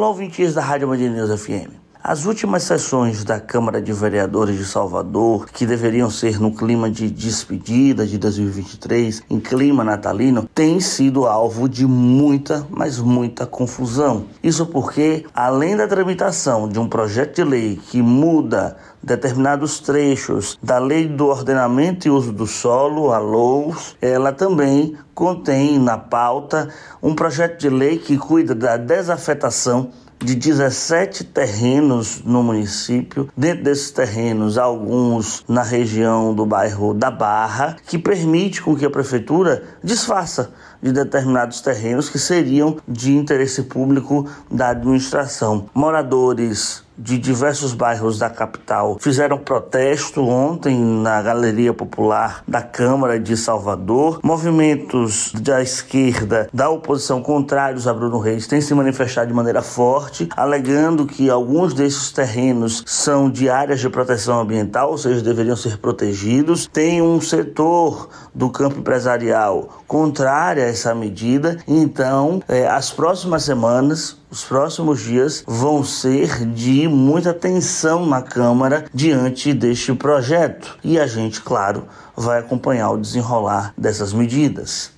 Olá, ouvintes da Rádio Band News FM. As últimas sessões da Câmara de Vereadores de Salvador, que deveriam ser no clima de despedida de 2023, em clima natalino, têm sido alvo de muita, mas muita confusão. Isso porque, além da tramitação de um projeto de lei que muda determinados trechos da Lei do Ordenamento e Uso do Solo, a LOUS, ela também contém na pauta um projeto de lei que cuida da desafetação de 17 terrenos no município. Dentro desses terrenos, alguns na região do bairro da Barra, que permite com que a prefeitura desfaça de determinados terrenos que seriam de interesse público da administração. Moradores de diversos bairros da capital fizeram protesto ontem na Galeria Popular da Câmara de Salvador. Movimentos da esquerda, da oposição contrários a Bruno Reis, têm se manifestado de maneira forte, alegando que alguns desses terrenos são de áreas de proteção ambiental, ou seja, deveriam ser protegidos. Tem um setor do campo empresarial contrário a essa medida, então, eh, as próximas semanas, os próximos dias vão ser de muita tensão na Câmara diante deste projeto. E a gente, claro, vai acompanhar o desenrolar dessas medidas.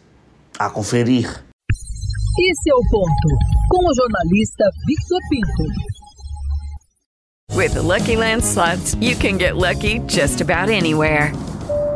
A conferir. Esse é o ponto, com o jornalista Victor Pinto. With the Lucky Land slots, you can get lucky just about anywhere.